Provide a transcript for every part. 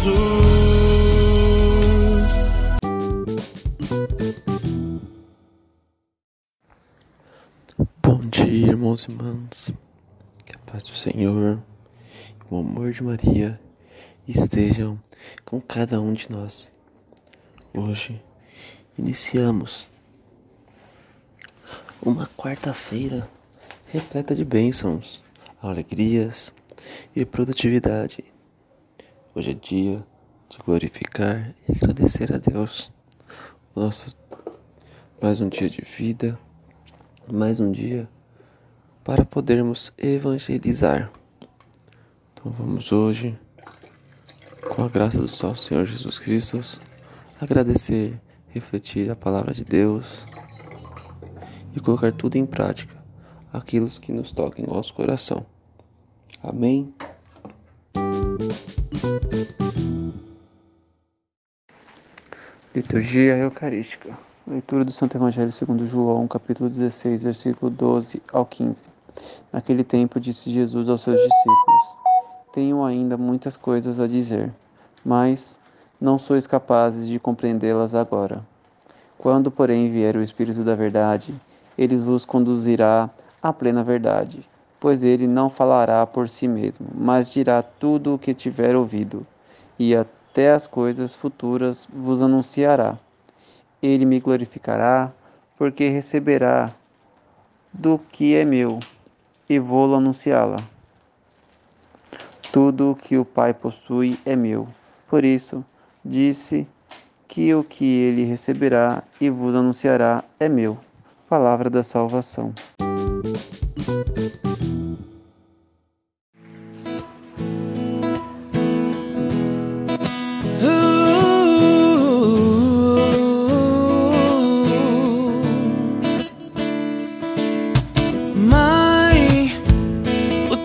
Jesus. Bom dia, irmãos e irmãs. Que a paz do Senhor o amor de Maria estejam com cada um de nós. Hoje iniciamos uma quarta-feira repleta de bênçãos, alegrias e produtividade. Hoje é dia de glorificar e agradecer a Deus. Nosso mais um dia de vida mais um dia para podermos evangelizar. Então vamos hoje, com a graça do nosso Senhor Jesus Cristo, agradecer, refletir a palavra de Deus e colocar tudo em prática, aquilo que nos toca em nosso coração. Amém. Liturgia Eucarística. Leitura do Santo Evangelho segundo João, capítulo 16, versículo 12 ao 15. Naquele tempo disse Jesus aos seus discípulos: Tenho ainda muitas coisas a dizer, mas não sois capazes de compreendê-las agora. Quando, porém, vier o Espírito da Verdade, ele vos conduzirá à plena verdade, pois ele não falará por si mesmo, mas dirá tudo o que tiver ouvido, e até as coisas futuras vos anunciará. Ele me glorificará, porque receberá do que é meu e vou-lo anunciá-la. Tudo o que o Pai possui é meu. Por isso, disse que o que ele receberá e vos anunciará é meu. Palavra da salvação.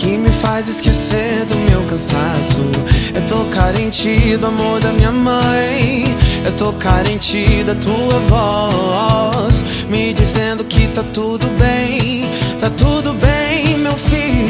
Que me faz esquecer do meu cansaço. Eu tô carente do amor da minha mãe. Eu tô carente da tua voz. Me dizendo que tá tudo bem. Tá tudo bem, meu filho.